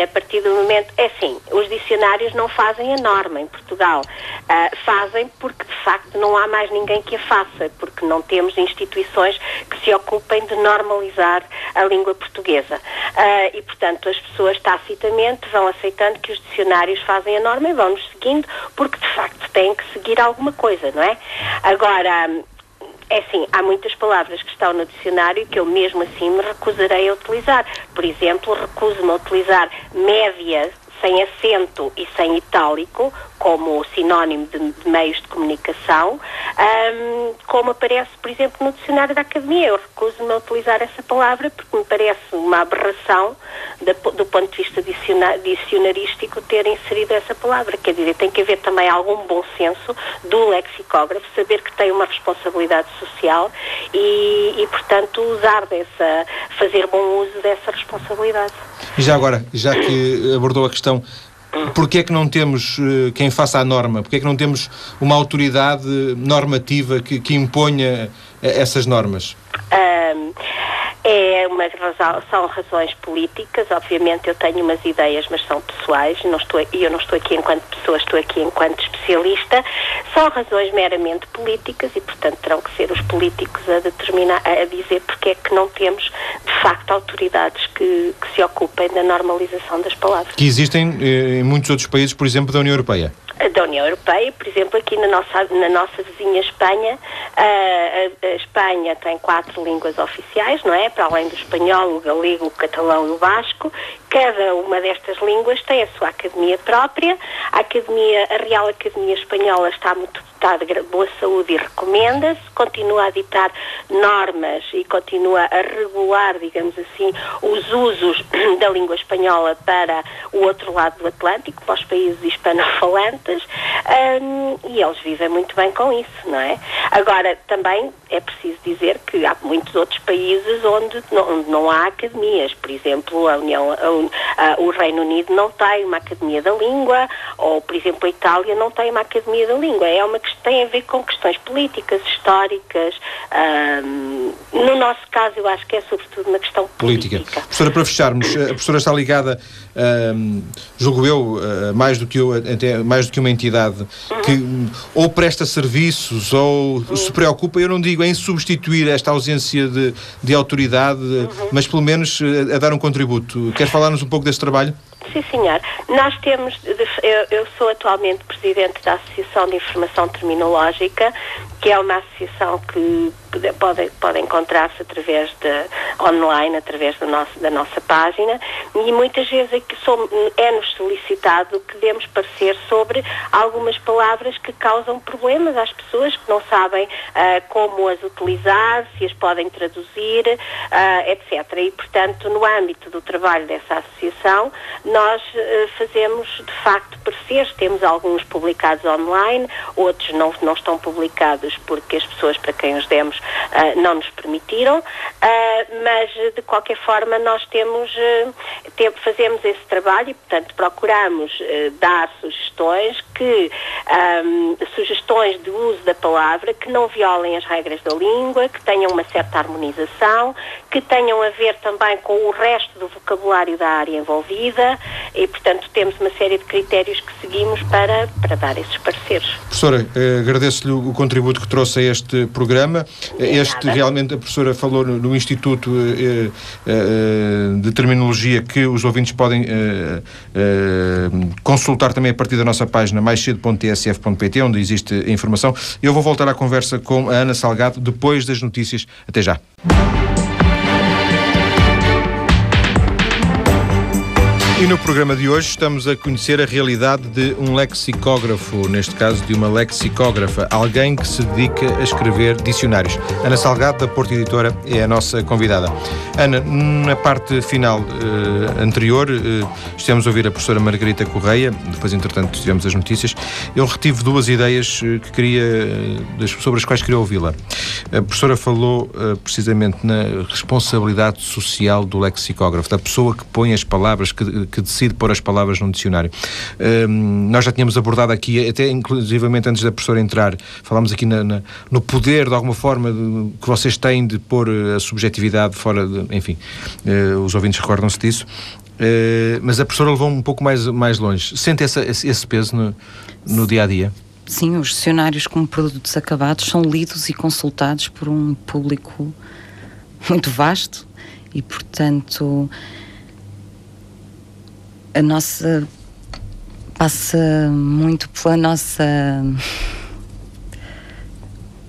A partir do momento. É assim, os dicionários não fazem a norma em Portugal. Uh, fazem porque, de facto, não há mais ninguém que a faça, porque não temos instituições que se ocupem de normalizar a língua portuguesa. Uh, e, portanto, as pessoas tacitamente vão aceitando que os dicionários fazem a norma e vão-nos seguindo, porque de facto têm que seguir alguma coisa, não é? Agora, é assim, há muitas palavras que estão no dicionário que eu mesmo assim me recusarei a utilizar. Por exemplo, recuso-me a utilizar média sem acento e sem itálico, como sinónimo de, meios de comunicação, um, como aparece, por exemplo, no dicionário da Academia. Eu recuso-me a utilizar essa palavra porque me parece uma aberração do ponto de vista dicionarístico ter inserido essa palavra. Quer dizer, tem que haver também algum bom senso do lexicógrafo, saber que tem uma responsabilidade social e, e portanto, usar dessa, fazer bom uso dessa responsabilidade. E já agora, já que abordou a questão Porquê é que não temos uh, quem faça a norma? Porquê é que não temos uma autoridade normativa que, que imponha eh, essas normas? Um, é uma são razões políticas, obviamente eu tenho umas ideias, mas são pessoais, não estou, eu não estou aqui enquanto pessoa, estou aqui enquanto especialista. São razões meramente políticas e, portanto, terão que ser os políticos a determinar, a dizer porque é que não temos, de facto, autoridades que, que se ocupem da normalização das palavras. Que existem eh, em muitos outros países, por exemplo, da União Europeia da União Europeia, por exemplo, aqui na nossa, na nossa vizinha Espanha, a, a, Espanha tem quatro línguas oficiais, não é? Para além do espanhol, o galego, o catalão e o basco. Cada uma destas línguas tem a sua academia própria. A, academia, a Real Academia Espanhola está muito está de boa saúde e recomenda-se, continua a ditar normas e continua a regular, digamos assim, os usos da língua espanhola para o outro lado do Atlântico, para os países hispanofalantes, um, e eles vivem muito bem com isso, não é? Agora, também é preciso dizer que há muitos outros países onde não, onde não há academias. Por exemplo, a União, a, a, o Reino Unido não tem uma academia da língua, ou, por exemplo, a Itália não tem uma academia da língua. É uma que tem a ver com questões políticas, históricas. Um, no nosso caso, eu acho que é sobretudo na questão política. política. Professora, para fecharmos, a professora está ligada, um, julgo eu, uh, mais, do que eu até, mais do que uma entidade que ou presta serviços ou se preocupa, eu não digo em substituir esta ausência de, de autoridade, mas pelo menos a, eh, a dar um contributo. Quer falar-nos um pouco desse trabalho? Sim, senhor. Nós temos, eu, sou atualmente presidente da Associação de Informação Terminológica, que é uma associação que pode, pode encontrar-se através de online, através da nossa, da nossa página, e muitas vezes é, é-nos solicitado que demos parecer sobre algumas palavras que causam problemas às pessoas que não sabem uh, como as utilizar, se as podem traduzir, uh, etc. E, portanto, no âmbito do trabalho dessa associação, nós uh, fazemos, de facto, pareceres, temos alguns publicados online, outros não, não estão publicados porque as pessoas para quem os demos uh, não nos permitiram, uh, mas de qualquer forma nós temos, uh, fazemos esse trabalho e, portanto, procuramos dar sugestões que, um, sugestões de uso da palavra que não violem as regras da língua, que tenham uma certa harmonização, que tenham a ver também com o resto do vocabulário da área envolvida e, portanto, temos uma série de critérios que seguimos para, para dar esses pareceres. Professora, agradeço-lhe o contributo que trouxe a este programa. Este Nada. realmente a professora falou no, no Instituto eh, eh, de Terminologia que os ouvintes podem eh, consultar também a partir da nossa página maiscedo.tsf.pt, onde existe a informação. Eu vou voltar à conversa com a Ana Salgado depois das notícias. Até já. E no programa de hoje estamos a conhecer a realidade de um lexicógrafo, neste caso de uma lexicógrafa, alguém que se dedica a escrever dicionários. Ana Salgado, da Porta Editora, é a nossa convidada. Ana, na parte final eh, anterior, eh, estivemos a ouvir a professora Margarita Correia, depois, entretanto, tivemos as notícias. Eu retive duas ideias eh, que queria, sobre as quais queria ouvi-la. A professora falou precisamente na responsabilidade social do lexicógrafo, da pessoa que põe as palavras, que que decide pôr as palavras num dicionário. Um, nós já tínhamos abordado aqui, até inclusivamente antes da professora entrar, falámos aqui na, na, no poder, de alguma forma, de, que vocês têm de pôr a subjetividade fora, de, enfim, uh, os ouvintes recordam-se disso. Uh, mas a professora levou um pouco mais, mais longe. Sente essa, esse, esse peso no, no dia a dia? Sim, os dicionários como produtos acabados são lidos e consultados por um público muito vasto e, portanto, a nossa passa muito pela nossa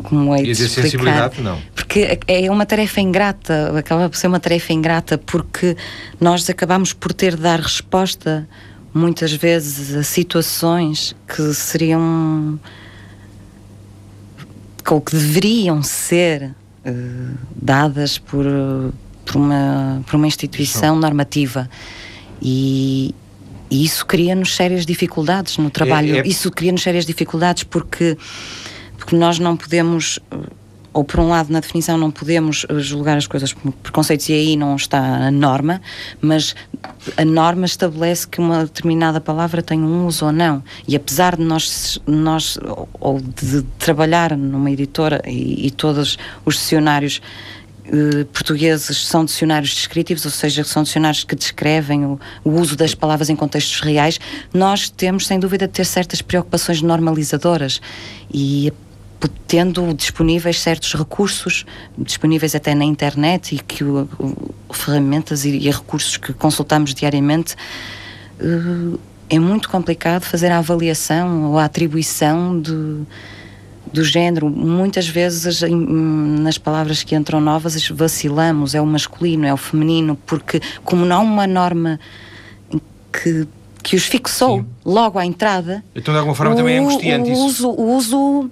como é de explicar? sensibilidade não. Porque é, uma tarefa ingrata acaba por ser uma tarefa ingrata porque nós acabamos por ter de dar resposta muitas vezes a situações que seriam ou que deveriam ser uh, dadas por, por, uma, por uma instituição. normativa. E, e isso cria-nos sérias dificuldades no trabalho. É, é... Isso cria-nos sérias dificuldades porque, porque nós não podemos ou por um lado na definição não podemos julgar as coisas por preconceitos e aí não está a norma, mas a norma estabelece que uma determinada palavra tem um uso ou não. E apesar de nós, nós ou de trabalhar numa editora e, e todos os dicionários eh, portugueses são dicionários descritivos, ou seja, são dicionários que descrevem o, o, uso das palavras em contextos reais, nós temos, sem dúvida, de ter certas preocupações normalizadoras e tendo disponíveis certos recursos, disponíveis até na internet e que o, o, ferramentas e, e, recursos que consultamos diariamente, uh, é muito complicado fazer a avaliação ou a atribuição de do género, muitas vezes nas palavras que entram novas vacilamos, é o masculino, é o feminino, porque como não há uma norma que, que os fixou Sim. logo à entrada. Então de alguma forma o, também é angustiante o isso. Uso, o uso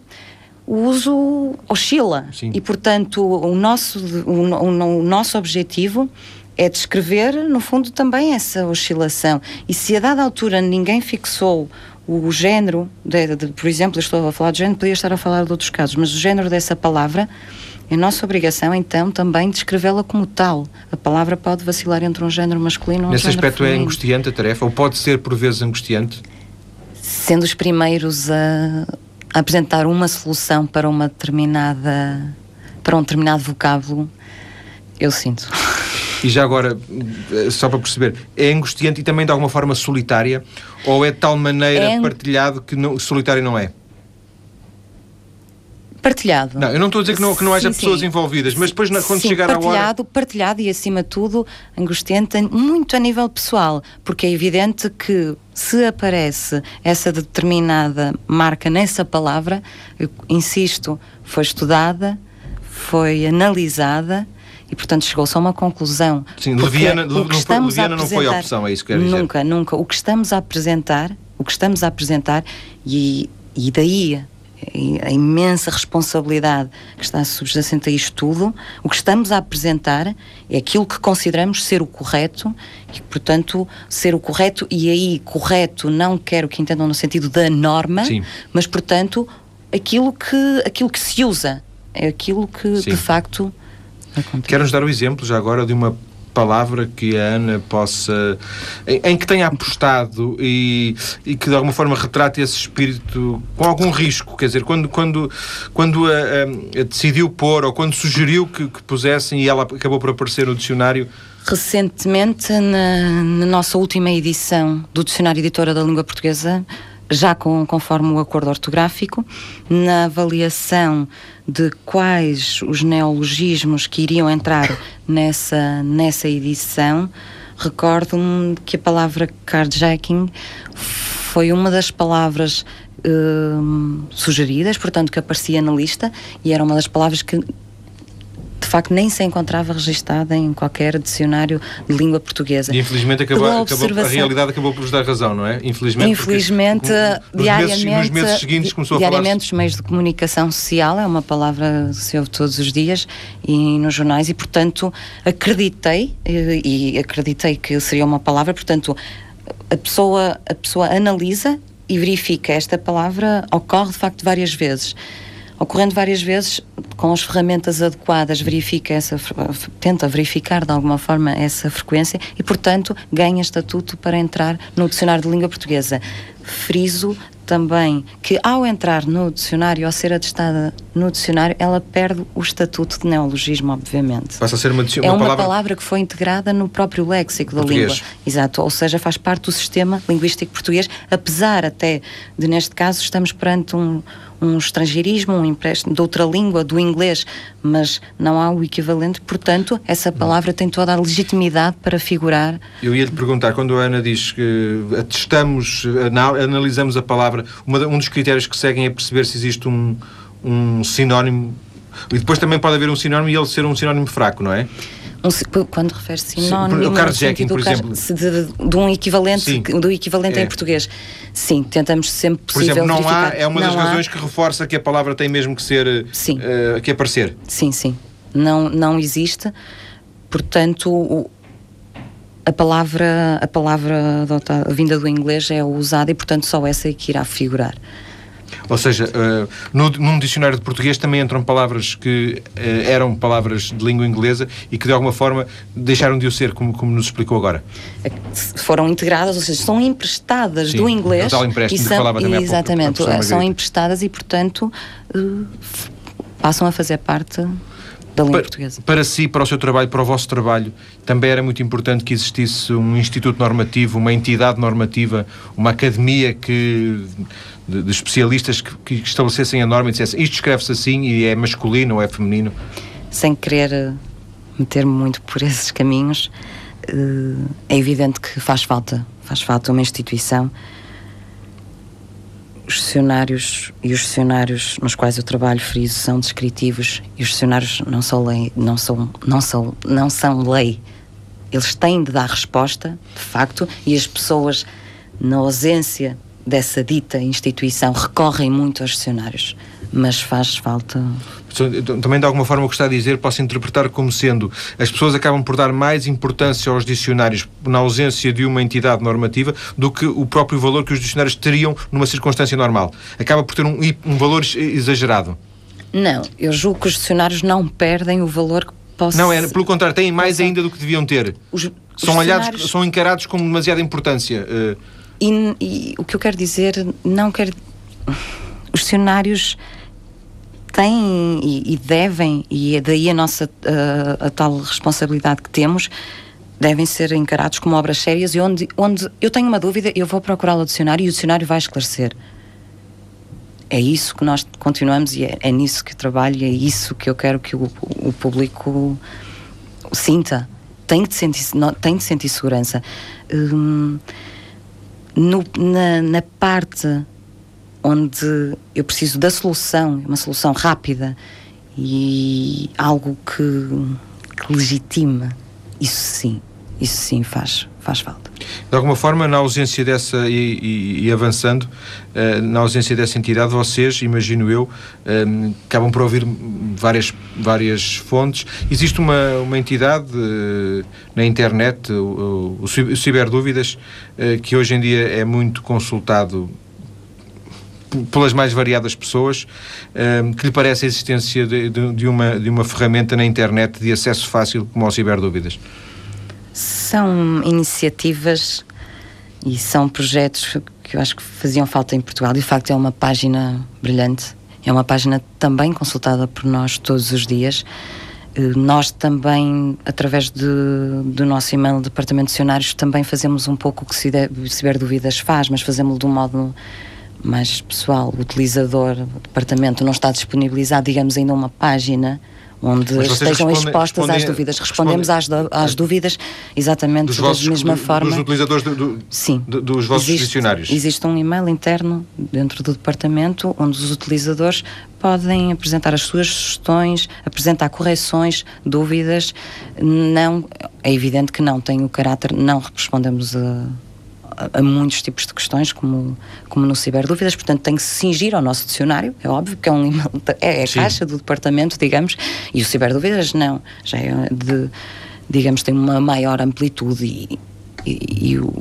o uso oscila Sim. e portanto o nosso o, o nosso objetivo é descrever no fundo também essa oscilação e se a dada altura ninguém fixou o género, de, de, por exemplo, estou a falar de género, podia estar a falar de outros casos, mas o género dessa palavra É nossa obrigação, então, também descrevê-la como tal. A palavra pode vacilar entre um género masculino e um Nesse género aspecto feminino. é angustiante a tarefa, ou pode ser por vezes angustiante? Sendo os primeiros a, a apresentar uma solução para uma determinada para um determinado vocábulo, eu sinto. E já agora, eh, só para perceber, é angustiante e também de alguma forma solitária? Ou é de tal maneira É partilhado que não, solitário não é? Partilhado. Não, eu não estou a dizer que não, que não haja Sim, pessoas sim. envolvidas, mas depois na- quando Sim, chegar à hora. partilhado, partilhado e acima de tudo angustiante muito a nível pessoal, porque é evidente que se aparece essa determinada marca nessa palavra, eu insisto, foi estudada, foi analisada e portanto chegou-se a uma conclusão. Sim, leviana- o não que foi- estamos a leviana não foi a opção, é isso que quero dizer. Nunca, nunca. O que estamos a apresentar, o que estamos a apresentar e, e daí a imensa responsabilidade que está subjacente a isto tudo, o que estamos a apresentar é aquilo que consideramos ser o correto e, portanto, ser o correto, e aí correto não quero que entendam no sentido da norma, Sim. mas, portanto, aquilo que, aquilo que se usa, é aquilo que Sim. de facto acontece. Quero-nos dar o exemplo já agora de uma palavra que a Ana possa. em, em que tenha apostado e, e que de alguma forma retrate esse espírito com algum risco. Quer dizer, quando, quando, quando a, a- a decidiu pôr ou quando sugeriu que, que pusessem e ela acabou por aparecer no dicionário. Recentemente, na, na nossa última edição do Dicionário Editora da Língua Portuguesa, já com, conforme o acordo ortográfico, na avaliação de quais os neologismos que iriam entrar nessa, nessa edição, recordo-me que a palavra carjacking foi uma das palavras hum, sugeridas, portanto, que aparecia na lista, e era uma das palavras que de facto nem se encontrava registada em qualquer dicionário de língua portuguesa. E infelizmente acabou, Pela acabou- a realidade acabou por vos dar razão, não é? Infelizmente. porque Infelizmente, nos diariamente, Meses, nos meses seguintes começou a diariamente os meios de comunicação social é uma palavra que se ouve todos os dias e nos jornais e portanto acreditei eh, e acreditei que seria uma palavra, portanto a pessoa a pessoa analisa e verifica esta palavra ocorre de facto várias vezes. Ocorrendo várias vezes, com as ferramentas adequadas, verifica essa, tenta verificar de alguma forma essa frequência e, portanto, ganha estatuto para entrar no dicionário de língua portuguesa. Friso também que, ao entrar no dicionário, ao ser atestada no dicionário, ela perde o estatuto de neologismo, obviamente. Passa a ser uma, dici- É uma, palavra. palavra que foi integrada no próprio léxico da Português. língua. Exato, ou seja, faz parte do sistema linguístico português, apesar até de, neste caso, estamos perante um, um estrangeirismo, um empréstimo de outra língua, do inglês, mas não há o equivalente, portanto, essa palavra tem toda a legitimidade para figurar. Eu ia lhe perguntar, quando a Ana diz que atestamos, ana- analisamos a palavra, uma um dos critérios que seguem é perceber se existe um, um sinónimo. E depois também pode haver um sinónimo e ele ser um sinónimo fraco, não é? Quando refere Sim, sinónimo, o no carjacking, sentido por exemplo. de, de um equivalente, Sim. do equivalente É. em português. Sim, tentamos sempre Por possível exemplo, não há, verificar. é uma das Não há. razões que reforça que a palavra tem mesmo que ser, Sim. eh, que aparecer. Sim, sim. Não, não existe. Portanto, o- a palavra, a palavra vinda do inglês é usada e, portanto, só essa é que irá figurar. Ou seja, eh, no, num dicionário de português também entram palavras que eh, eram palavras de língua inglesa e que de alguma forma deixaram de o ser, como, como nos explicou agora. É Foram integradas, ou seja, são emprestadas Sim, do inglês. tal empréstimo e de que são- falava também pouco Exatamente, professora são emprestadas e, portanto, f- passam a fazer parte da língua Para, portuguesa. para si, para o seu trabalho, para o vosso trabalho, também era muito importante que existisse um instituto normativo, uma entidade normativa, uma academia que, de, de especialistas que, que estabelecessem a norma e dissessem isto escreve-se assim e é masculino ou é feminino. sem querer eh, meter-me muito por esses caminhos, eh, é evidente que faz falta, faz falta uma instituição. Os dicionários e os dicionários nos quais eu trabalho, friso, são descritivos e os dicionários não são lei, não são, não são, não são lei. Eles têm de dar resposta, de facto, e as pessoas, na ausência dessa dita instituição, recorrem muito aos dicionários. Mas faz falta Também de alguma forma o que está a dizer posso interpretar como sendo as pessoas acabam por dar mais importância aos dicionários na ausência de uma entidade normativa do que o próprio valor que os dicionários teriam numa circunstância normal. Acaba por ter um, um valor exagerado. Não, eu julgo que os dicionários não perdem o valor que possam. Não, é, pelo contrário, têm mais ainda do que deviam ter. Os, são, os olhados, dicionários- são encarados com demasiada importância. eh, E, e o que eu quero dizer, não quero. Os dicionários têm e, e devem, e é daí a nossa ah, a tal responsabilidade que temos, devem ser encarados como obras sérias e onde, onde eu tenho uma dúvida, eu vou procurar o dicionário e o dicionário vai esclarecer. É isso que nós continuamos e é, é nisso que trabalho é isso que eu quero que o, o público sinta. Tem de sentir, tem de sentir segurança. Hum, no- na, na parte onde eu preciso da solução, uma solução rápida e algo que, que legitima, isso sim, isso sim faz, faz falta. De alguma forma, na ausência dessa, e, e- e avançando, eh, na ausência dessa entidade, vocês, imagino eu, eh, acabam por ouvir várias, várias fontes. Existe uma, uma entidade eh, na internet, o, o, o Ci- o Ciberdúvidas, eh, que hoje em dia é muito consultado pelas mais variadas pessoas, eh, que lhe parece a existência de, de- de uma, de uma ferramenta na internet de acesso fácil como ao Ciberdúvidas? São iniciativas e são projetos que eu acho que faziam falta em Portugal. De facto, é uma página brilhante. É uma página também consultada por nós todos os dias. Eh, Nós também, através de, do nosso e-mail Departamento de Dicionários, também fazemos um pouco o que Ciberdúvidas faz, mas fazemos de um modo mais pessoal. O utilizador, o departamento, não está disponibilizado, digamos, ainda uma página onde estejam expostas às dúvidas. Respondemos às, às dúvidas exatamente da vossos mesma do- forma. dos utilizadores do- do- Sim. do- dos vossos Existe- dicionários. Existe um e-mail interno dentro do departamento onde os utilizadores podem apresentar as suas sugestões, apresentar correções, dúvidas. Não, é evidente que não tem o caráter, não respondemos a, a- a muitos tipos de questões, como, como no Ciberdúvidas, portanto tem que se cingir ao nosso dicionário, é óbvio que é um e-mail, é a caixa do departamento, digamos, e o Ciberdúvidas não, já é de, digamos, tem uma maior amplitude e, e- e o,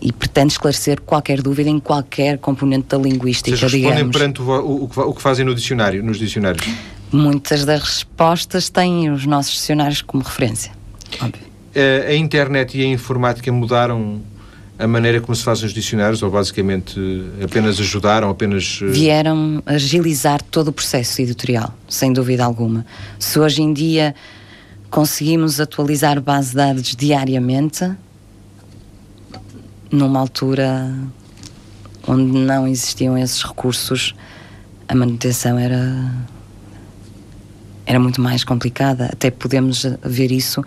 e pretende esclarecer qualquer dúvida em qualquer componente da linguística, Vocês respondem digamos. perante o, o, o que fa- o que fazem no dicionário, nos dicionários. Muitas das respostas têm os nossos dicionários como referência. Óbvio. Eh, a internet e a informática mudaram a maneira como se fazem os dicionários ou basicamente eh, apenas ajudaram, apenas... eh, Vieram agilizar todo o processo editorial, sem dúvida alguma. Se hoje em dia conseguimos atualizar base de dados diariamente, numa altura onde não existiam esses recursos, a manutenção era era muito mais complicada. Até podemos ver isso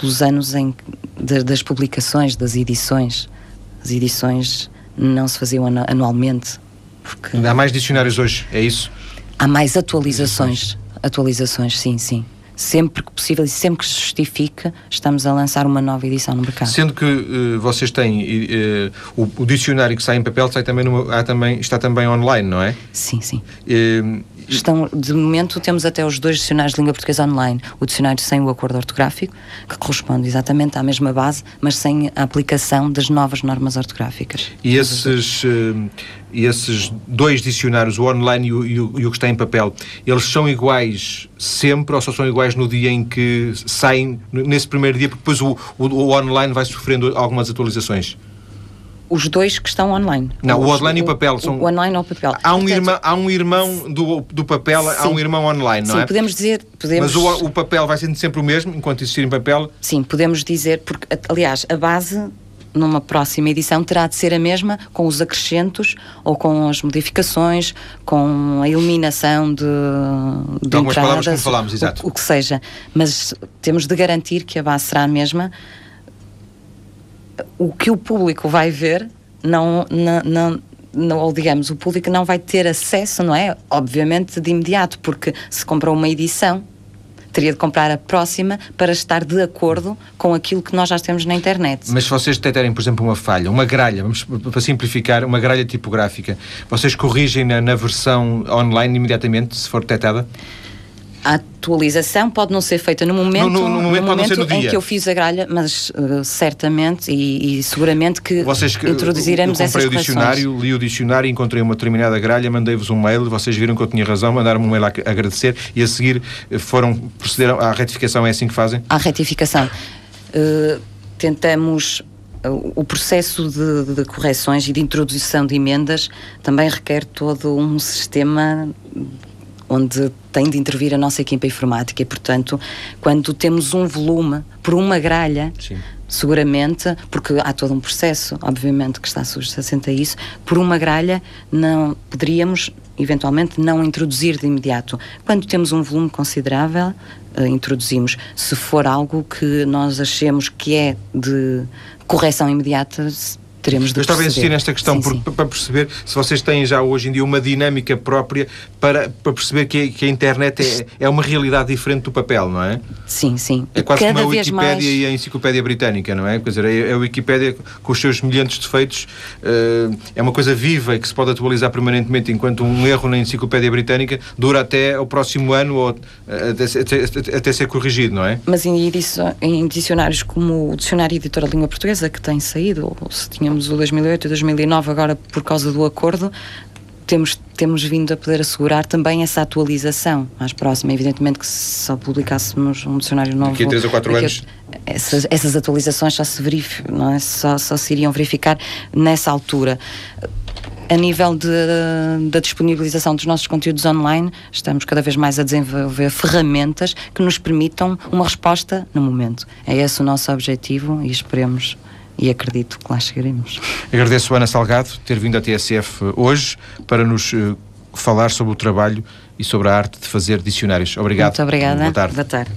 pelos anos em, de- das publicações, das edições. As edições não se faziam anu- anualmente, porque Há mais dicionários hoje, é isso? há mais atualizações. Atualizações, sim, sim. Sempre que possível e sempre que se justifique, estamos a lançar uma nova edição no mercado. Sendo que eh, vocês têm eh, o, o dicionário que sai em papel sai também numa- há também, está também online, não é? Sim, sim. Eh, Estão, de momento temos até os dois dicionários de língua portuguesa online. O dicionário sem o acordo ortográfico, que corresponde exatamente à mesma base, mas sem a aplicação das novas normas ortográficas. E esses, eh, e esses dois dicionários, o online e o, e o- e o que está em papel, eles são iguais sempre ou só são iguais no dia em que saem, nesse primeiro dia, porque depois o, o, o online vai sofrendo algumas atualizações? Os dois que estão online. Não, o Os- online e o papel são- O online ou o papel. Há um, Portanto, irmão, há um irmão do, do papel, há Sim. um irmão online, não sim, é? podemos dizer. Podemos, Mas o, o papel vai sendo sempre o mesmo, enquanto existir em papel. Sim, podemos dizer, porque, aliás, a base numa próxima edição terá de ser a mesma, com os acrescentos ou com as modificações, com a eliminação de, de, De algumas palavras, entradas, como falámos, o- exato. O, que seja. Mas temos de garantir que a base será a mesma. O que o público vai ver, não, não, não, não- ou digamos, o público não vai ter acesso, não é? Obviamente de imediato, porque se comprou uma edição, teria de comprar a próxima para estar de acordo com aquilo que nós já temos na internet. Mas se vocês detectarem, por exemplo, uma falha, uma gralha, vamos para simplificar, uma gralha tipográfica, vocês corrigem na, na versão online imediatamente, se for detectada? A atualização pode não ser feita no momento, no, no, no momento, no momento no em que eu fiz a gralha, mas uh, certamente e, e, seguramente que vocês que, introduziremos eu, eu comprei o dicionário, li o dicionário, encontrei uma determinada gralha, mandei-vos um mail, vocês viram que eu tinha razão, mandaram-me um mail a agradecer e a seguir eh, foram procederam à retificação, é assim que fazem? À retificação. Uh, tentamos o processo de, de, correções e de introdução de emendas também requer todo um sistema onde tem de intervir a nossa equipa informática e, portanto, quando temos um volume por uma gralha, Sim. seguramente, porque há todo um processo, obviamente, que está subjacente a isso, por uma gralha não poderíamos, eventualmente, não introduzir de imediato. Quando temos um volume considerável, uh, introduzimos. Se for algo que nós achemos que é de correção imediata, teremos de Eu estava a insistir nesta questão sim, sim. para perceber se vocês têm já hoje em dia uma dinâmica própria para, para perceber que, que a internet é, é uma realidade diferente do papel, não é? Sim, sim. É quase Cada como a Wikipédia mais... e a Enciclopédia Britânica, não é? Quer dizer, a, a Wikipédia com os seus milhentos defeitos uh, é uma coisa viva e que se pode atualizar permanentemente, enquanto um erro na Enciclopédia Britânica dura até o próximo ano ou eh, até, até, até ser corrigido, não é? Mas em, em dicionários como o Dicionário Editor da Língua Portuguesa, que tem saído, ou se tínhamos tínhamos o 2008 e 2009 agora por causa do acordo, temos, temos vindo a poder assegurar também essa atualização mais próxima. Evidentemente que se só publicássemos um dicionário novo... Daqui a 3 ou 4 anos... Essas, essas atualizações só se, verif, não é? só, só se iriam verificar nessa altura. A nível da disponibilização dos nossos conteúdos online, estamos cada vez mais a desenvolver ferramentas que nos permitam uma resposta no momento. É esse o nosso objetivo e esperemos e acredito que lá chegaremos. Agradeço Ana Salgado ter vindo à TSF hoje para nos uh, falar sobre o trabalho e sobre a arte de fazer dicionários. Obrigado. Muito obrigada. Boa tarde. Boa tarde.